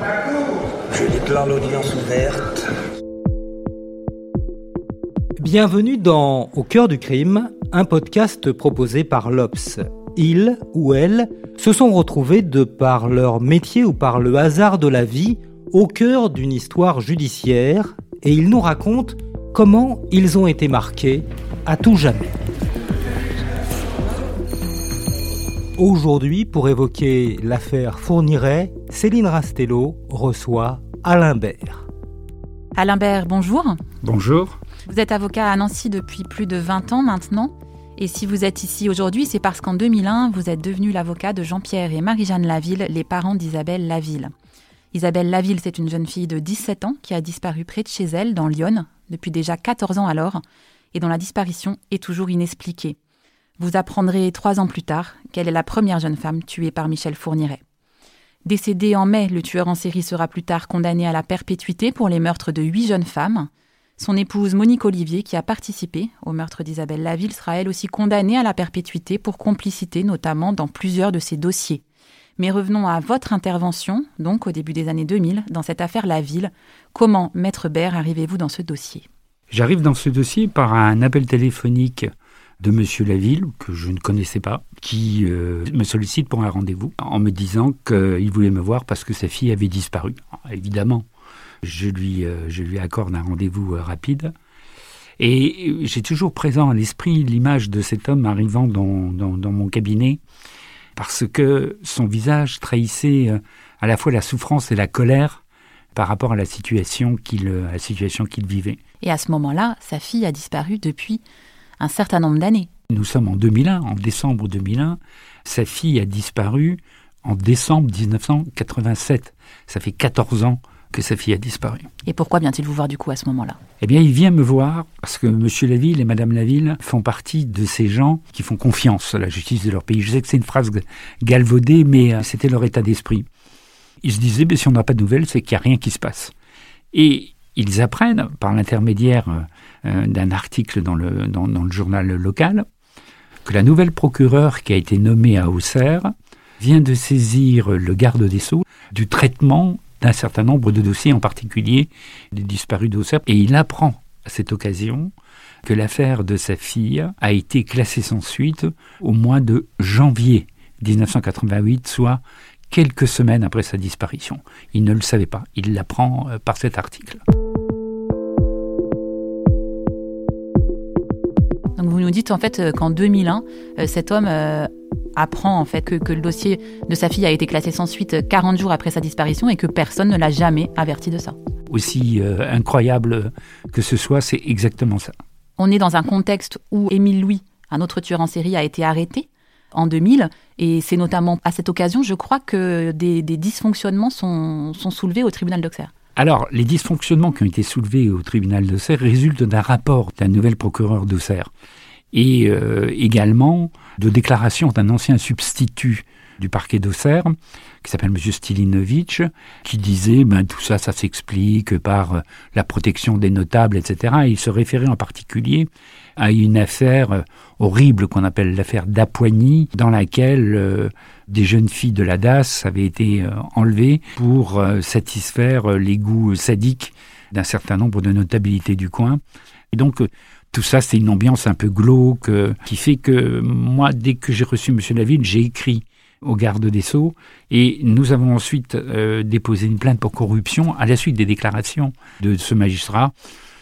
Je déclare l'audience ouverte. Bienvenue dans Au cœur du crime, un podcast proposé par l'Obs. Ils ou elles se sont retrouvés de par leur métier ou par le hasard de la vie au cœur d'une histoire judiciaire et ils nous racontent comment ils ont été marqués à tout jamais. Aujourd'hui, pour évoquer l'affaire Fourniret, Céline Rastello reçoit Alain Bert. Alain Bert, bonjour. Bonjour. Vous êtes avocat à Nancy depuis plus de 20 ans maintenant. Et si vous êtes ici aujourd'hui, c'est parce qu'en 2001, vous êtes devenu l'avocat de Jean-Pierre et Marie-Jeanne Laville, les parents d'Isabelle Laville. Isabelle Laville, c'est une jeune fille de 17 ans qui a disparu près de chez elle, dans Lyon, depuis déjà 14 ans alors, et dont la disparition est toujours inexpliquée. Vous apprendrez trois ans plus tard qu'elle est la première jeune femme tuée par Michel Fourniret. Décédé en mai, le tueur en série sera plus tard condamné à la perpétuité pour les meurtres de huit jeunes femmes. Son épouse Monique Olivier, qui a participé au meurtre d'Isabelle Laville, sera elle aussi condamnée à la perpétuité pour complicité notamment dans plusieurs de ses dossiers. Mais revenons à votre intervention, donc au début des années 2000, dans cette affaire Laville. Comment, Maître Bert, arrivez-vous dans ce dossier? J'arrive dans ce dossier par un appel téléphonique de Monsieur Laville, que je ne connaissais pas, qui euh, me sollicite pour un rendez-vous en me disant qu'il voulait me voir parce que sa fille avait disparu. évidemment, je lui, euh, je lui accorde un rendez-vous euh, rapide. Et j'ai toujours présent à l'esprit l'image de cet homme arrivant dans, dans, mon cabinet parce que son visage trahissait à la fois la souffrance et la colère par rapport à la situation qu'il à la situation qu'il vivait. Et à ce moment-là, sa fille a disparu depuis un certain nombre d'années. Nous sommes en 2001, en décembre 2001. Sa fille a disparu en décembre 1987. Ça fait 14 ans que sa fille a disparu. Et pourquoi vient-il vous voir du coup à ce moment-là? Eh bien, il vient me voir parce que M. Laville et Mme Laville font partie de ces gens qui font confiance à la justice de leur pays. Je sais que c'est une phrase galvaudée, mais euh, c'était leur état d'esprit. Ils se disaient, mais si on n'a pas de nouvelles, c'est qu'il n'y a rien qui se passe. Et ils apprennent, par l'intermédiaire euh, d'un article dans le, dans, le journal local, que la nouvelle procureure qui a été nommée à Auxerre vient de saisir le garde des Sceaux du traitement d'un certain nombre de dossiers, en particulier des disparus d'Auxerre. Et il apprend à cette occasion que l'affaire de sa fille a été classée sans suite au mois de janvier 1988, soit quelques semaines après sa disparition. Il ne le savait pas, il l'apprend euh, par cet article. Donc vous nous dites en fait euh, qu'en 2001, euh, cet homme euh, apprend en fait que, le dossier de sa fille a été classé sans suite 40 jours après sa disparition et que personne ne l'a jamais averti de ça. Aussi incroyable que ce soit, c'est exactement ça. On est dans un contexte où Émile Louis, un autre tueur en série, a été arrêté en 2000 et c'est notamment à cette occasion, je crois, que des, dysfonctionnements sont, sont soulevés au tribunal d'Auxerre. Alors, les dysfonctionnements qui ont été soulevés au tribunal d'Auxerre résultent d'un rapport d'un nouvel procureur d'Auxerre et euh, également de déclarations d'un ancien substitut du parquet d'Auxerre, qui s'appelle M. Stilinovitch, qui disait ben, tout ça, ça s'explique par euh, la protection des notables, etc. Et il se référait en particulier à une affaire euh, horrible qu'on appelle l'affaire d'Apoigny, dans laquelle des jeunes filles de la DAS avaient été euh, enlevées pour euh, satisfaire euh, les goûts sadiques d'un certain nombre de notabilités du coin. Et donc, tout ça, c'est une ambiance un peu glauque qui fait que moi, dès que j'ai reçu M. Laville, j'ai écrit au garde des Sceaux et nous avons ensuite déposé une plainte pour corruption à la suite des déclarations de ce magistrat.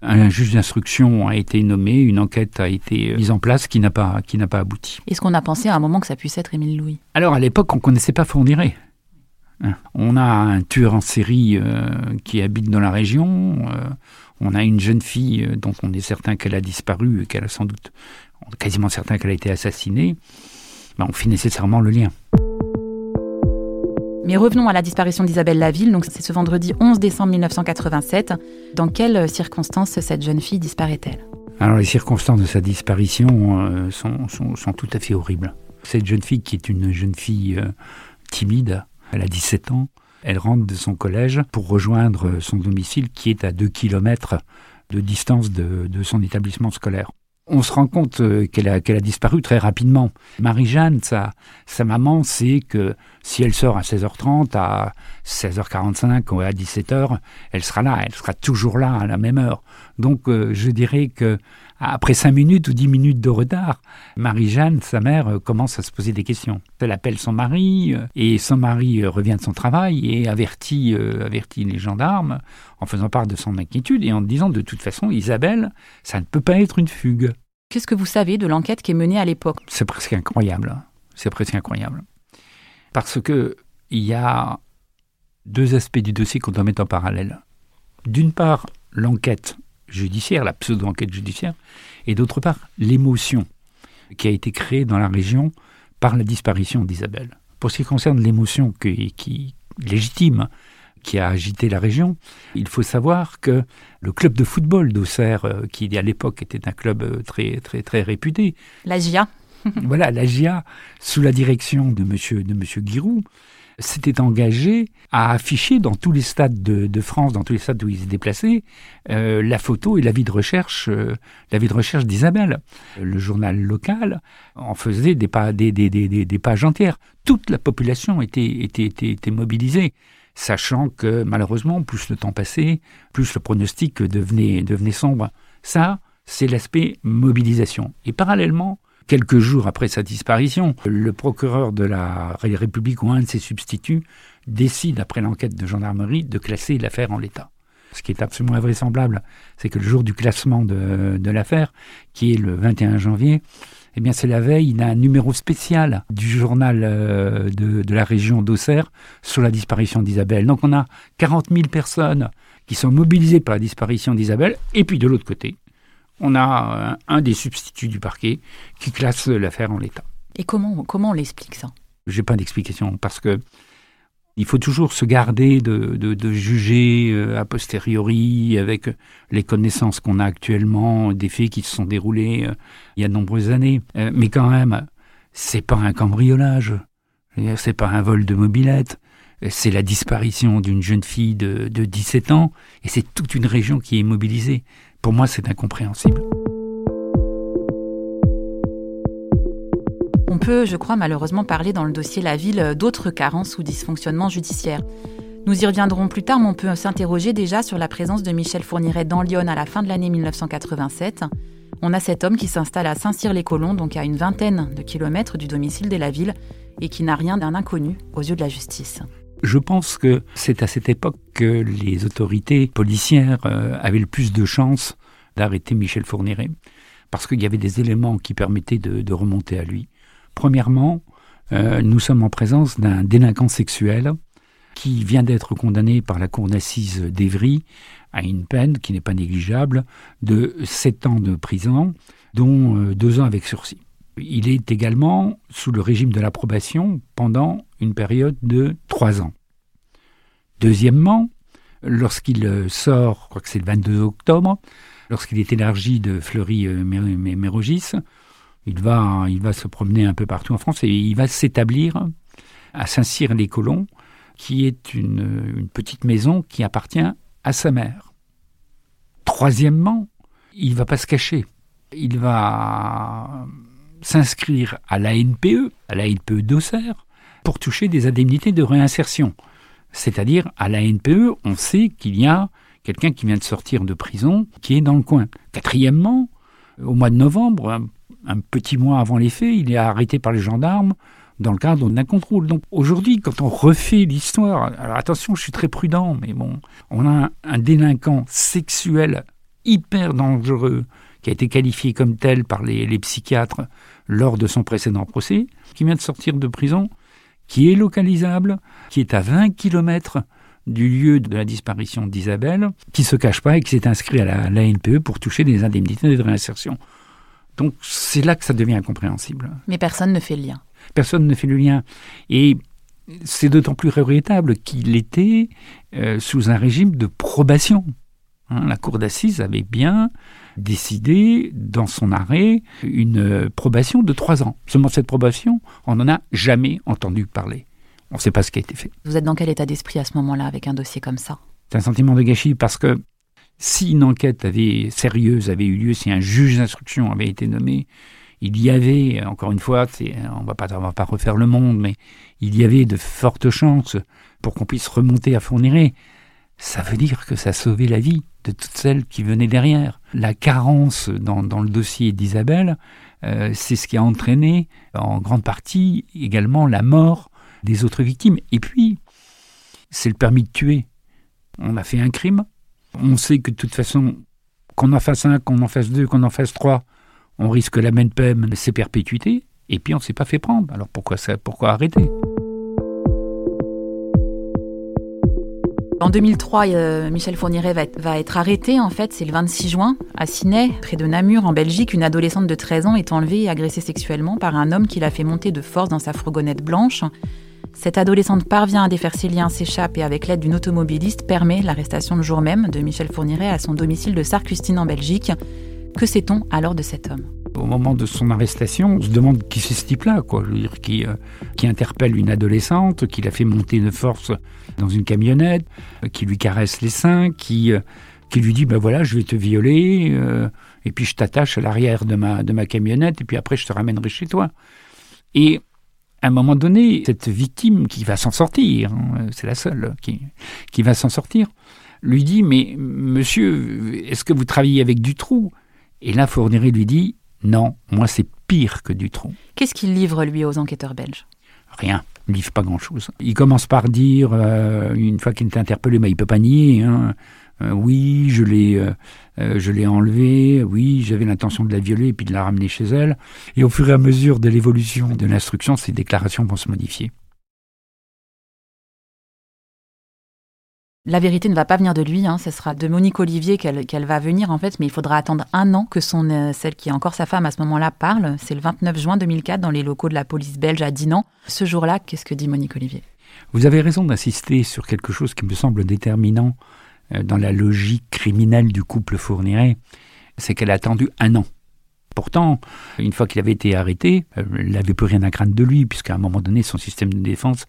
Un juge d'instruction a été nommé, une enquête a été mise en place qui n'a pas, qui n'a pas abouti. Est-ce qu'on a pensé à un moment que ça puisse être Émile Louis? Alors à l'époque, on ne connaissait pas Fourniret. Hein. On a un tueur en série euh, qui habite dans la région. Euh, on a une jeune fille euh, dont on est certain qu'elle a disparu, qu'elle a sans doute, quasiment certain qu'elle a été assassinée. Ben, on fait nécessairement le lien. Mais revenons à la disparition d'Isabelle Laville. Donc c'est ce vendredi 11 décembre 1987. Dans quelles circonstances cette jeune fille disparaît-elle? Alors les circonstances de sa disparition euh, sont, sont, sont, tout à fait horribles. Cette jeune fille qui est une jeune fille euh, timide, elle a 17 ans, elle rentre de son collège pour rejoindre son domicile qui est à 2 km de distance de, de son établissement scolaire on se rend compte euh, qu'elle a, disparu très rapidement. Marie-Jeanne, sa maman, sait que si elle sort à 16h30, à 16h45 ou à 17h, elle sera là, elle sera toujours là à la même heure. Donc euh, je dirais que après 5 minutes ou 10 minutes de retard, Marie-Jeanne, sa mère, euh, commence à se poser des questions. Elle appelle son mari et son mari revient de son travail et avertit, avertit les gendarmes en faisant part de son inquiétude et en disant de toute façon, Isabelle, ça ne peut pas être une fugue. Qu'est-ce que vous savez de l'enquête qui est menée à l'époque? C'est presque incroyable. C'est presque incroyable. Parce que il y a deux aspects du dossier qu'on doit mettre en parallèle. D'une part, l'enquête judiciaire, la pseudo-enquête judiciaire, et d'autre part, l'émotion qui a été créée dans la région par la disparition d'Isabelle. Pour ce qui concerne l'émotion qui, qui légitime qui a agité la région. Il faut savoir que le club de football d'Auxerre, euh, qui à l'époque était un club euh, très très très réputé, la GIA, voilà la GIA, sous la direction de Monsieur de Monsieur Giroud, s'était engagé à afficher dans tous les stades de, France, dans tous les stades où il se déplaçait, euh, la photo et la vie de recherche, la vie de recherche d'Isabelle. Le journal local en faisait des, des, des, des, pages entières. Toute la population était, était, était, était mobilisée sachant que malheureusement, plus le temps passait, plus le pronostic devenait, devenait sombre. Ça, c'est l'aspect mobilisation. Et parallèlement, quelques jours après sa disparition, le procureur de la République ou un de ses substituts décide, après l'enquête de gendarmerie, de classer l'affaire en l'état. Ce qui est absolument invraisemblable, c'est que le jour du classement de, de l'affaire, qui est le 21 janvier, eh bien, c'est la veille d'un numéro spécial du journal euh, de, la région d'Auxerre sur la disparition d'Isabelle. Donc, on a 40 000 personnes qui sont mobilisées par la disparition d'Isabelle. Et puis, de l'autre côté, on a un, des substituts du parquet qui classe l'affaire en l'état. Et comment, comment on l'explique ça? J'ai pas d'explication parce que il faut toujours se garder de, juger euh, a posteriori avec les connaissances qu'on a actuellement des faits qui se sont déroulés euh, il y a de nombreuses années. Euh, mais quand même, c'est pas un cambriolage, c'est pas un vol de mobilette, c'est la disparition d'une jeune fille de, de 17 ans et c'est toute une région qui est mobilisée. Pour moi, c'est incompréhensible. On peut, je crois, malheureusement parler dans le dossier La Ville d'autres carences ou dysfonctionnements judiciaires. Nous y reviendrons plus tard, mais on peut s'interroger déjà sur la présence de Michel Fourniret dans Lyon à la fin de l'année 1987. On a cet homme qui s'installe à Saint-Cyr-les-Colons, donc à une vingtaine de kilomètres du domicile de la ville, et qui n'a rien d'un inconnu aux yeux de la justice. Je pense que c'est à cette époque que les autorités policières euh, avaient le plus de chances d'arrêter Michel Fourniret, parce qu'il y avait des éléments qui permettaient de remonter à lui. Premièrement, euh, nous sommes en présence d'un délinquant sexuel qui vient d'être condamné par la cour d'assises d'Evry à une peine qui n'est pas négligeable de 7 ans de prison, dont 2 euh, ans avec sursis. Il est également sous le régime de l'approbation pendant une période de 3 ans. Deuxièmement, lorsqu'il euh, sort, je crois que c'est le 22 octobre, lorsqu'il est élargi de Fleury-Mérogis, va, il va se promener un peu partout en France et il va s'établir à Saint-Cyr-les-Colons, qui est une, petite maison qui appartient à sa mère. Troisièmement, il ne va pas se cacher. Il va s'inscrire à la NPE, à la NPE d'Auxerre, pour toucher des indemnités de réinsertion. C'est-à-dire, à la NPE, on sait qu'il y a quelqu'un qui vient de sortir de prison qui est dans le coin. Quatrièmement, au mois de novembre, un petit mois avant les faits, il est arrêté par les gendarmes dans le cadre d'un contrôle. Donc aujourd'hui, quand on refait l'histoire, alors attention, je suis très prudent, mais bon, on a un, délinquant sexuel hyper dangereux qui a été qualifié comme tel par les, psychiatres lors de son précédent procès, qui vient de sortir de prison, qui est localisable, qui est à 20 kilomètres du lieu de la disparition d'Isabelle, qui se cache pas et qui s'est inscrit à la, la NPE pour toucher des indemnités de réinsertion. Donc c'est là que ça devient incompréhensible. Mais personne ne fait le lien. Personne ne fait le lien. Et c'est d'autant plus regrettable qu'il était euh, sous un régime de probation. Hein, la cour d'assises avait bien décidé dans son arrêt une probation de trois ans. Seulement cette probation, on n'en a jamais entendu parler. On ne sait pas ce qui a été fait. Vous êtes dans quel état d'esprit à ce moment-là avec un dossier comme ça? C'est un sentiment de gâchis parce que si une enquête avait, sérieuse avait eu lieu, si un juge d'instruction avait été nommé, il y avait, encore une fois, on va pas, va pas refaire le monde, mais il y avait de fortes chances pour qu'on puisse remonter à Fourniret. Ça veut dire que ça sauvait la vie de toutes celles qui venaient derrière. La carence dans, le dossier d'Isabelle, euh, c'est ce qui a entraîné en grande partie également la mort des autres victimes. Et puis, c'est le permis de tuer. On a fait un crime. On sait que de toute façon, qu'on en fasse un, qu'on en fasse deux, qu'on en fasse trois, on risque la même peine, c'est perpétuité. Et puis on ne s'est pas fait prendre. Alors pourquoi, ça, pourquoi arrêter? En 2003, euh, Michel Fourniret va être, arrêté, en fait, c'est le 26 juin, à Ciney, près de Namur, en Belgique. Une adolescente de 13 ans est enlevée et agressée sexuellement par un homme qui l'a fait monter de force dans sa fourgonnette blanche. Cette adolescente parvient à défaire ses liens, s'échappe et avec l'aide d'une automobiliste permet l'arrestation le jour même de Michel Fourniret à son domicile de Sarcustine en Belgique. Que sait-on alors de cet homme? Au moment de son arrestation, on se demande qui c'est ce type-là, quoi. Je veux dire, qui, euh, qui interpelle une adolescente, qui la fait monter de force dans une camionnette, euh, qui lui caresse les seins, qui, euh, qui lui dit ben voilà, je vais te violer, et puis je t'attache à l'arrière de ma, de ma camionnette, et puis après je te ramènerai chez toi. Et à un moment donné, cette victime qui va s'en sortir, hein, c'est la seule qui, qui va s'en sortir, lui dit Mais monsieur, est-ce que vous travaillez avec du trou? Et là, Fourniret lui dit non, moi c'est pire que du tronc. Qu'est-ce qu'il livre lui aux enquêteurs belges? Rien, il livre pas grand-chose. Il commence par dire, euh, une fois qu'il est interpellé, mais il peut pas nier. Hein, euh, oui, je l'ai, euh, je l'ai enlevée. Oui, j'avais l'intention de la violer et puis de la ramener chez elle. Et au fur et à mesure de l'évolution de l'instruction, ces déclarations vont se modifier. La vérité ne va pas venir de lui, hein, ce sera de Monique Olivier qu'elle va venir en fait, mais il faudra attendre un an que euh, celle qui est encore sa femme à ce moment-là parle. C'est le 29 juin 2004 dans les locaux de la police belge à Dinan. Ce jour-là, qu'est-ce que dit Monique Olivier? Vous avez raison d'insister sur quelque chose qui me semble déterminant euh, dans la logique criminelle du couple Fourniret, c'est qu'elle a attendu un an. Pourtant, une fois qu'il avait été arrêté, euh, elle n'avait plus rien à craindre de lui, puisqu'à un moment donné, son système de défense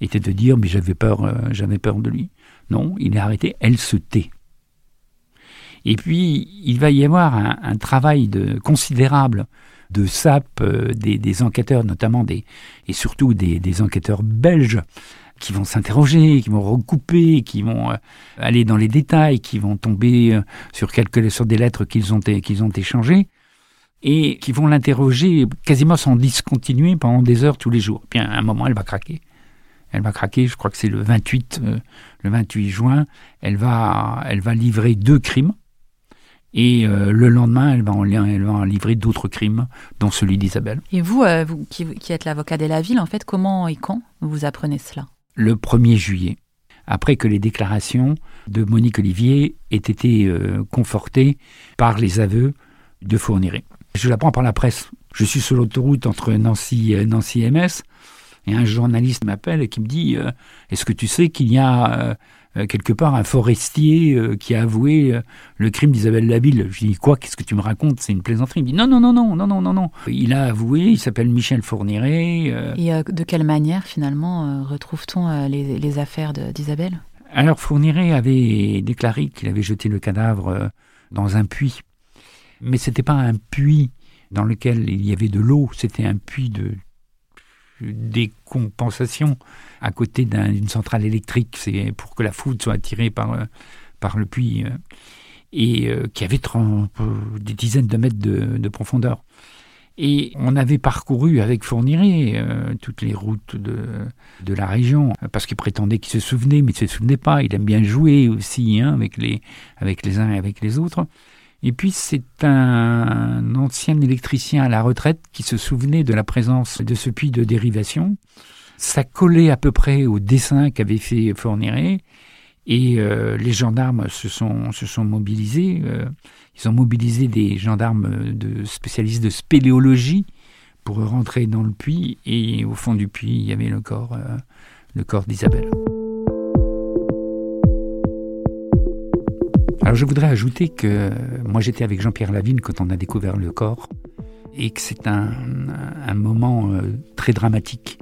était de dire mais j'avais peur, j'avais peur de lui. Non, il est arrêté, elle se tait. Et puis, il va y avoir un, travail de, considérable de SAP euh, des, enquêteurs, notamment des, et surtout des, enquêteurs belges, qui vont s'interroger, qui vont recouper, qui vont euh, aller dans les détails, qui vont tomber euh, sur quelques sur des lettres qu'ils ont, qu'ils ont échangées, et qui vont l'interroger quasiment sans discontinuer pendant des heures tous les jours. Puis à un moment, elle va craquer elle va craquer, je crois que c'est le 28, euh, le 28 juin, elle va, elle va livrer deux crimes. Et euh, le lendemain, elle va, en, elle va livrer d'autres crimes, dont celui d'Isabelle. Et vous, euh, vous qui, êtes l'avocat de la ville, en fait, comment et quand vous apprenez cela? Le 1er juillet, après que les déclarations de Monique Olivier aient été confortées par les aveux de Fourniret. Je l'apprends par la presse. Je suis sur l'autoroute entre Nancy, Nancy et MS. Et un journaliste m'appelle et qui me dit euh, Est-ce que tu sais qu'il y a euh, euh, quelque part un forestier qui a avoué le crime d'Isabelle Labille Je dis Quoi? Qu'est-ce que tu me racontes? C'est une plaisanterie. Il me dit Non, non, non, non, non, non, non, non. Il a avoué, il s'appelle Michel Fourniret. Et de quelle manière, finalement, retrouve-t-on les, affaires d'Isabelle? Alors, Fourniret avait déclaré qu'il avait jeté le cadavre dans un puits. Mais ce n'était pas un puits dans lequel il y avait de l'eau, c'était un puits de des compensations à côté d'une centrale électrique, c'est pour que la foudre soit attirée par, euh, par le puits, euh, et euh, qui avait des dizaines de mètres de, profondeur. Et on avait parcouru avec Fourniret toutes les routes de, de la région, parce qu'il prétendait qu'il se souvenait, mais il ne se souvenait pas. Il aime bien jouer aussi hein, avec, les, avec les uns et avec les autres. Et puis c'est un ancien électricien à la retraite qui se souvenait de la présence de ce puits de dérivation. Ça collait à peu près au dessin qu'avait fait Fourniret. Et euh, les gendarmes se sont, mobilisés. Euh, ils ont mobilisé des gendarmes de spécialistes de spéléologie pour rentrer dans le puits et au fond du puits, il y avait le corps, euh, le corps d'Isabelle. Alors je voudrais ajouter que moi j'étais avec Jean-Pierre Lavigne quand on a découvert le corps et que c'est un, un, moment euh, très dramatique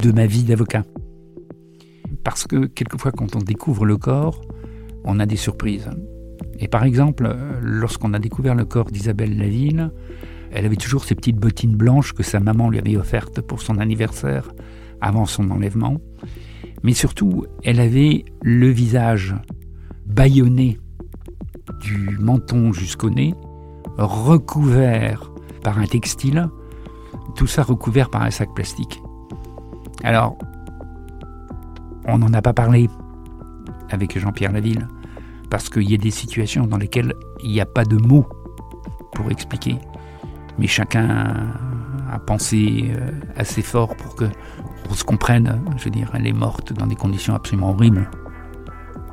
de ma vie d'avocat. Parce que quelquefois quand on découvre le corps, on a des surprises. Et par exemple, lorsqu'on a découvert le corps d'Isabelle Laville, elle avait toujours ces petites bottines blanches que sa maman lui avait offertes pour son anniversaire avant son enlèvement. Mais surtout, elle avait le visage bâillonné du menton jusqu'au nez, recouvert par un textile, tout ça recouvert par un sac plastique. Alors, on n'en a pas parlé avec Jean-Pierre Laville, parce qu'il y a des situations dans lesquelles il n'y a pas de mots pour expliquer mais chacun a pensé euh, assez fort pour que se comprenne. Je veux dire, elle est morte dans des conditions absolument horribles.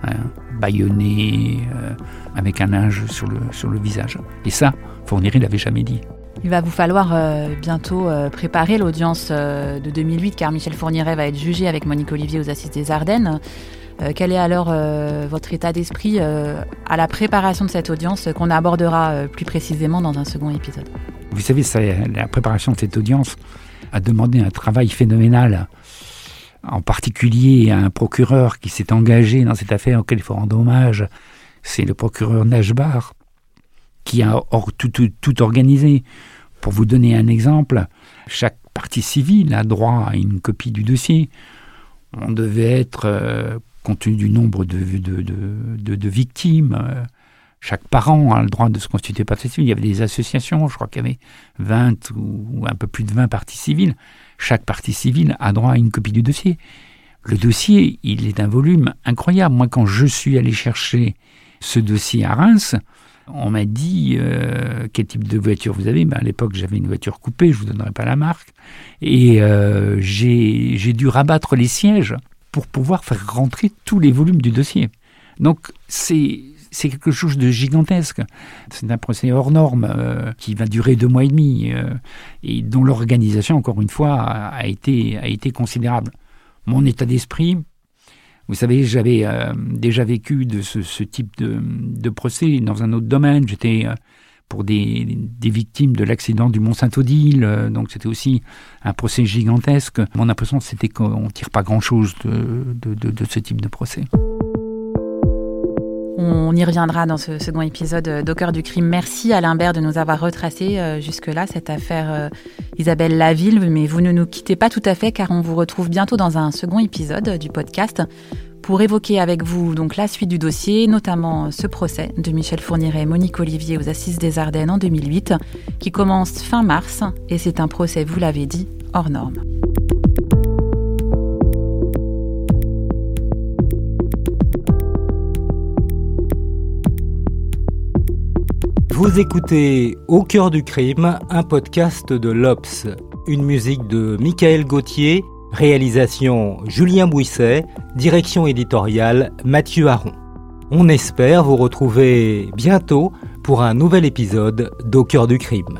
Hein, baïonnée, euh, avec un linge sur le, sur le visage. Et ça, Fournier l'avait jamais dit. Il va vous falloir euh, bientôt préparer l'audience de 2008 car Michel Fourniret va être jugé avec Monique Olivier aux Assises des Ardennes. quel est alors votre état d'esprit à la préparation de cette audience qu'on abordera plus précisément dans un second épisode? Vous savez, la préparation de cette audience a demandé un travail phénoménal, en particulier à un procureur qui s'est engagé dans cette affaire auquel il faut rendre hommage. C'est le procureur Najbar qui a tout, organisé. Pour vous donner un exemple, chaque partie civile a droit à une copie du dossier. On devait être, euh, compte tenu du nombre de, victimes, euh, chaque parent a le droit de se constituer partie civile. Il y avait des associations, je crois qu'il y avait 20 ou un peu plus de 20 parties civiles. Chaque partie civile a droit à une copie du dossier. Le dossier, il est d'un volume incroyable. Moi, quand je suis allé chercher ce dossier à Reims, on m'a dit euh, quel type de voiture vous avez? Ben, à l'époque, j'avais une voiture coupée, je ne vous donnerai pas la marque. Et euh, j'ai dû rabattre les sièges pour pouvoir faire rentrer tous les volumes du dossier. Donc, c'est c'est quelque chose de gigantesque. C'est un procès hors norme euh, qui va durer deux mois et demi euh, et dont l'organisation, encore une fois, a, été, considérable. Mon état d'esprit, vous savez, j'avais euh, déjà vécu de ce, type de, procès dans un autre domaine. J'étais pour des, victimes de l'accident du Mont-Saint-Odile, donc c'était aussi un procès gigantesque. Mon impression, c'était qu'on ne tire pas grand-chose de ce type de procès. On y reviendra dans ce second épisode d'Au cœur du crime. Merci Alain Bert de nous avoir retracé euh, jusque-là cette affaire euh, Isabelle Laville. Mais vous ne nous quittez pas tout à fait car on vous retrouve bientôt dans un second épisode du podcast pour évoquer avec vous donc la suite du dossier, notamment ce procès de Michel Fourniret et Monique Olivier aux Assises des Ardennes en 2008, qui commence fin mars et c'est un procès, vous l'avez dit, hors norme. Vous écoutez Au cœur du crime, un podcast de l'Obs, une musique de Michael Gauthier, réalisation Julien Bouisset, direction éditoriale Mathieu Aron. On espère vous retrouver bientôt pour un nouvel épisode d'Au cœur du crime.